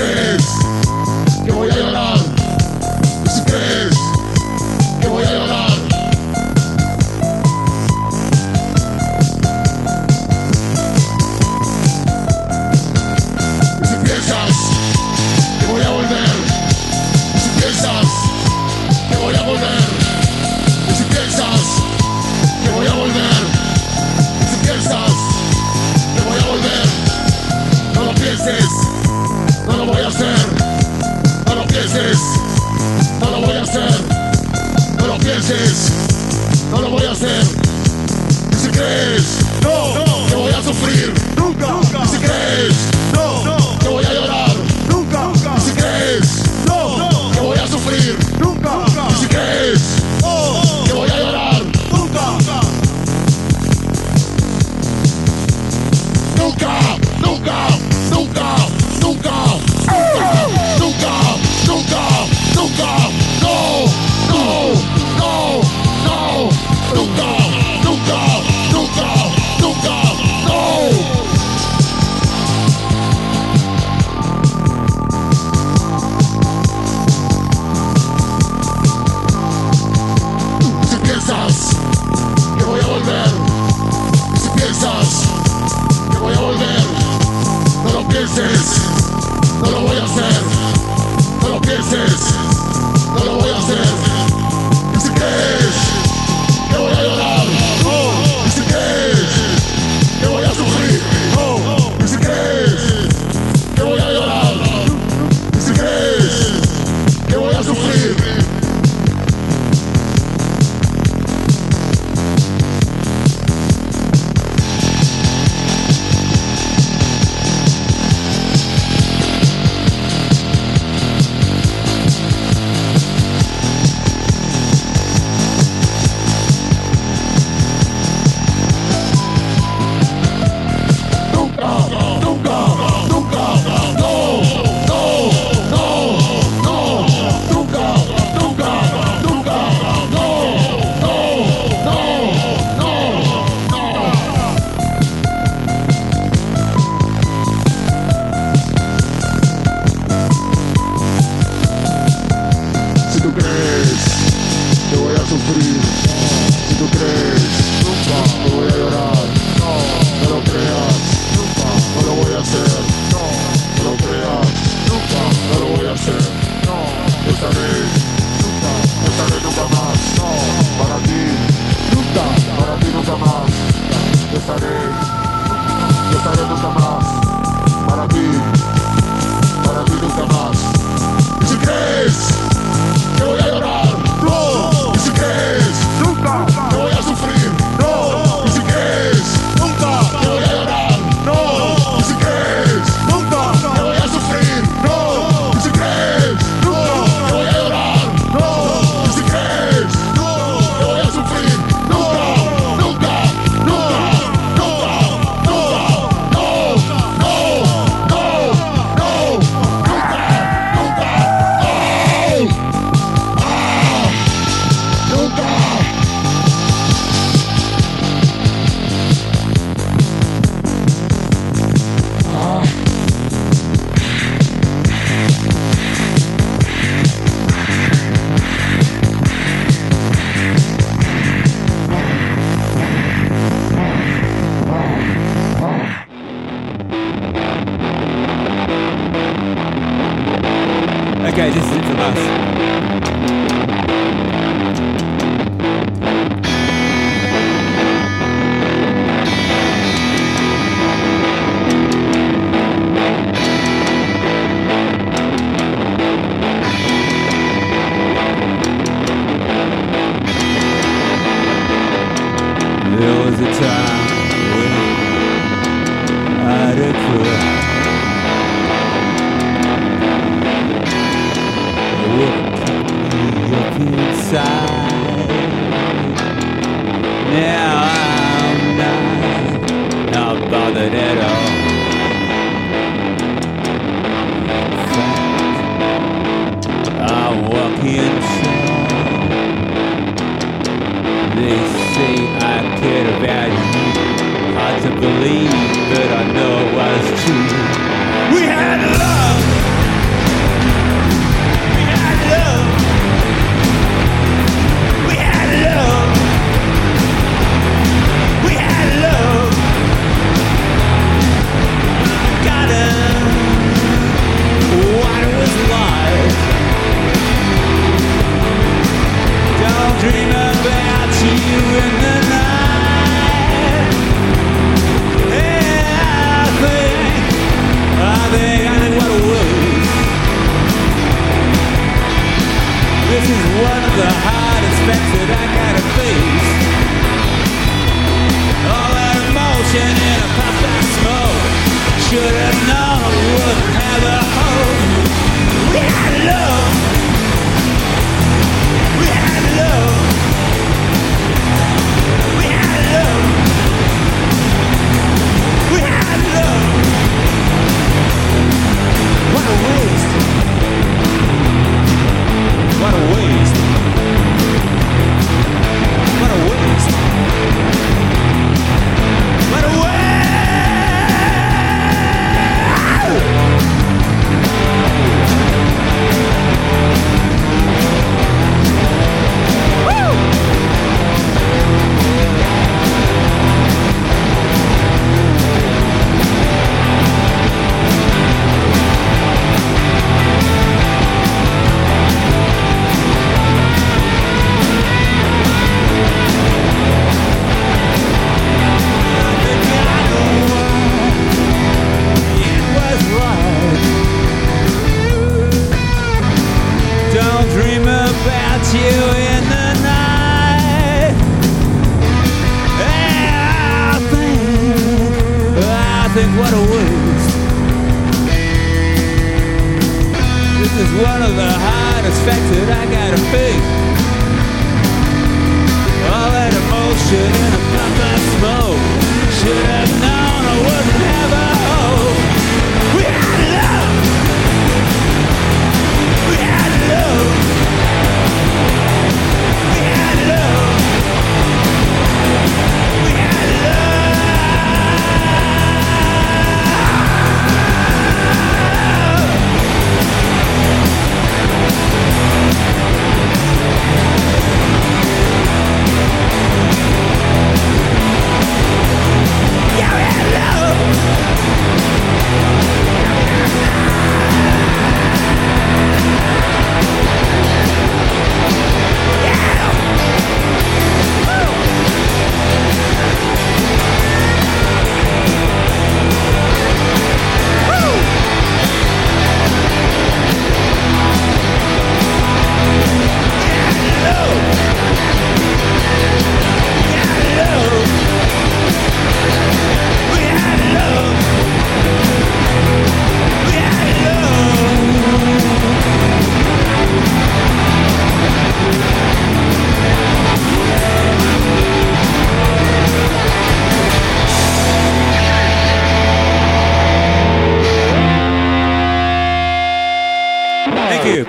King. Okay, this is it from us.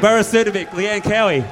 Burris Ludovic, Leanne Cowie.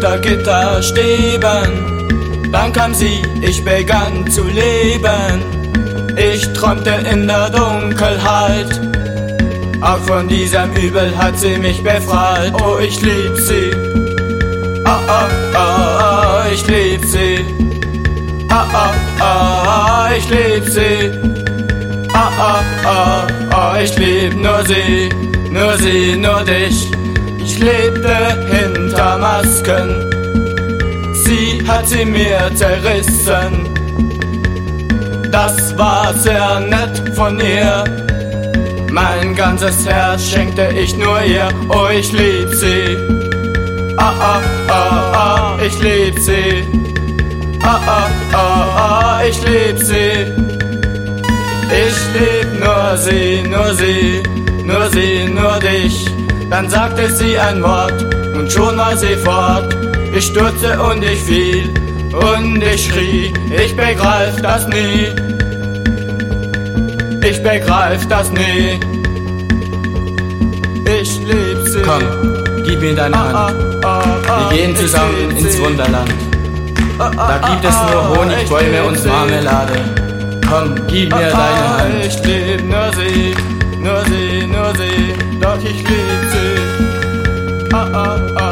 Hinter Gitterstäben, dann kam sie, ich begann zu leben. Ich träumte in der Dunkelheit, auch von diesem Übel hat sie mich befreit. Oh, ich lieb sie, ah, ah, ah, ah ich lieb sie, ah, ah, ah, ich lieb sie, ah, ah, ah, ah, ich lieb nur sie, nur sie, nur dich. Lebte hinter Masken, sie hat sie mir zerrissen. Das war sehr nett von ihr. Mein ganzes Herz schenkte ich nur ihr. Oh, ich lieb sie. Ah, ah, ah, ah, ich lieb sie. Ah, ah, ah, ah, ich lieb sie. Ich lieb nur sie, nur sie, nur sie, nur dich. Dann sagte sie ein Wort und schon war sie fort. Ich stürzte und ich fiel und ich schrie, ich begreif das nie. Ich begreif das nie. Ich lieb sie. Komm, gib mir deine Hand. Wir gehen zusammen ins Wunderland. Da gibt es nur Honigbäume und Marmelade. Komm, gib mir deine Hand. Ich lieb nur sie, nur sie, nur sie, doch ich sie. Ah, ah, ah, ah,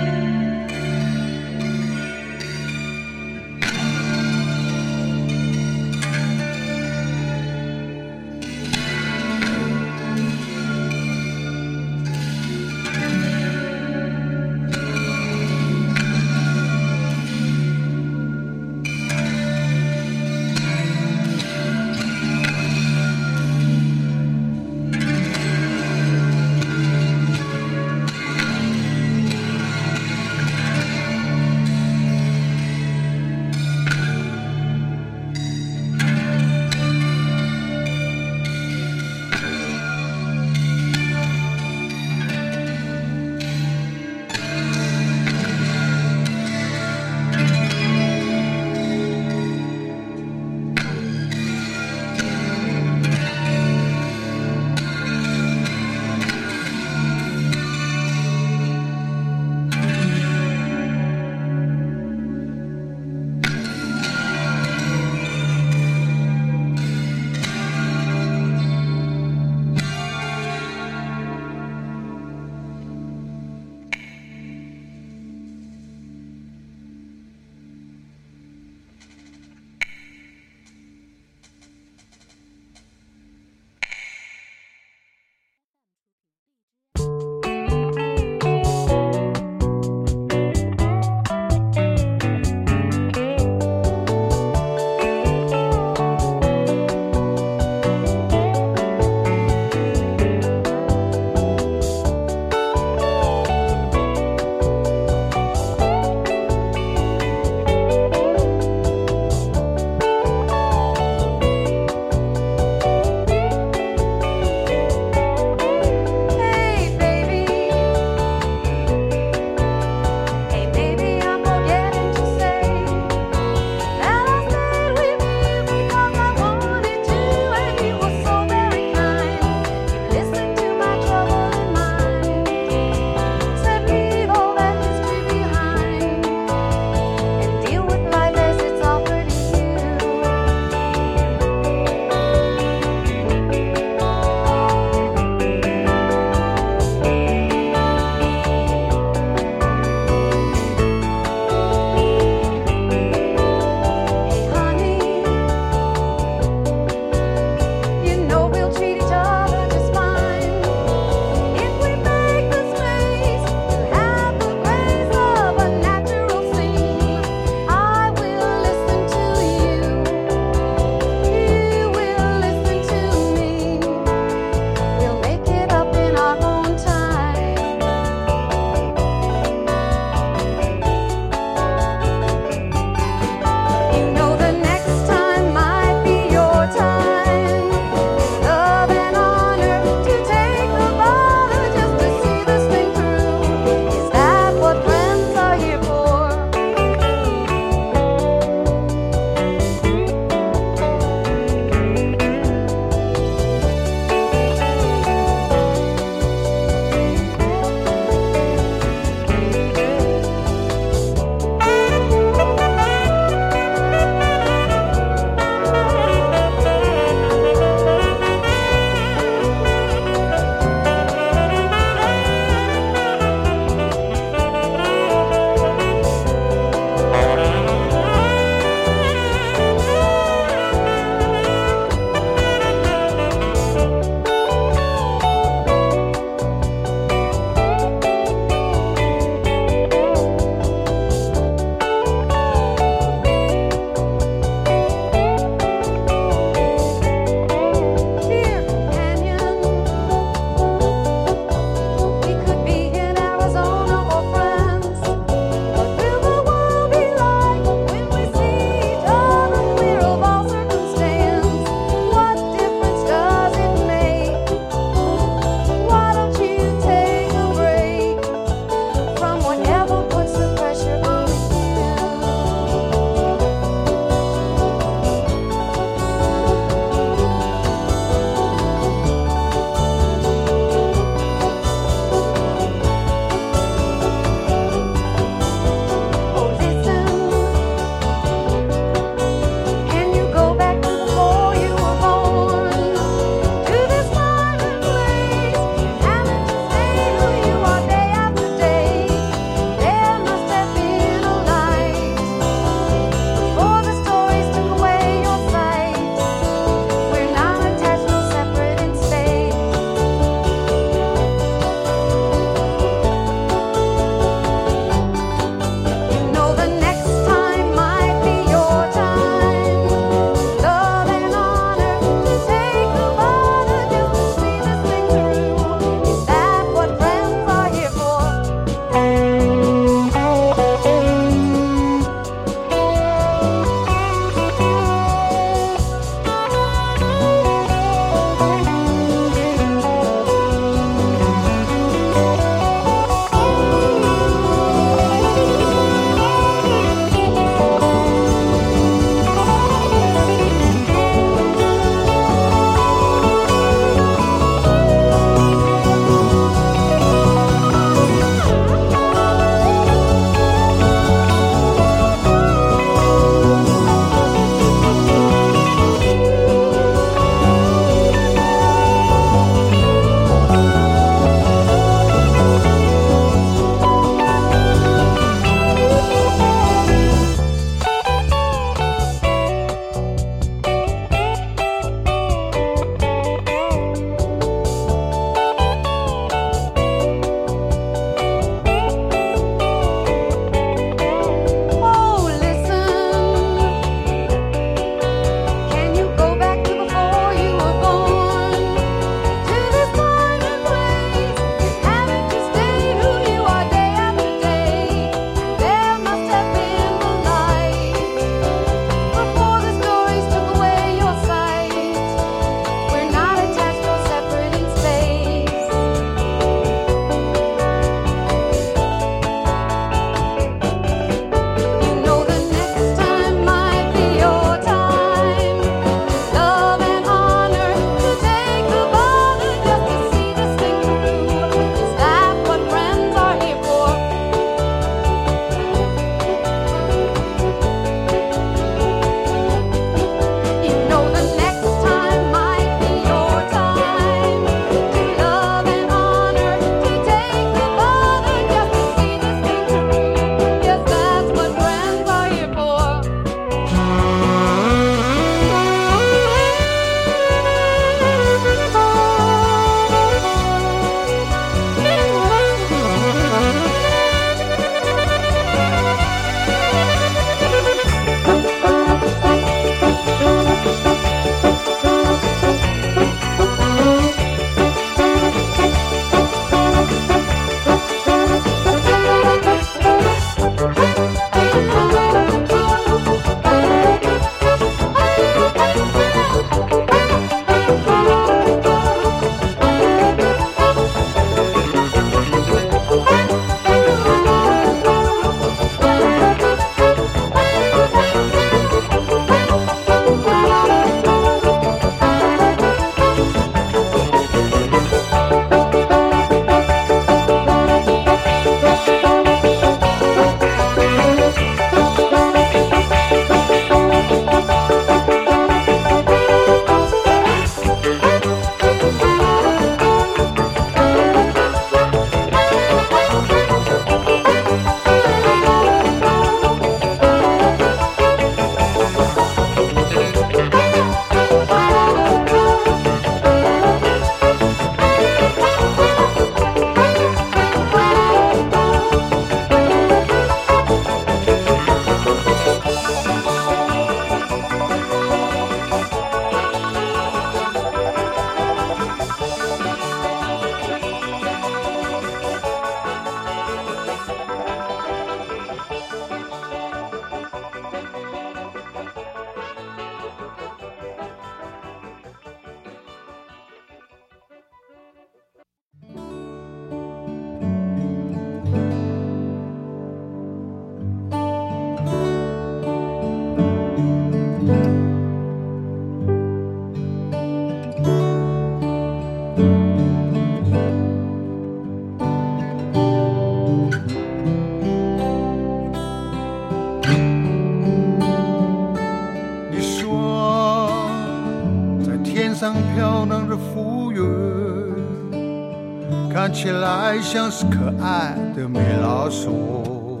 像是可爱的米老鼠，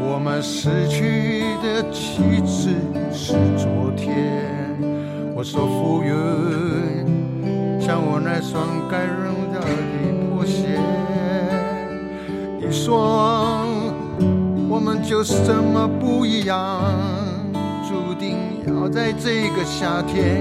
我们失去的岂止是昨天，我说浮云，像我那双该扔掉的破鞋，你说我们就是这么不一样，注定要在这个夏天。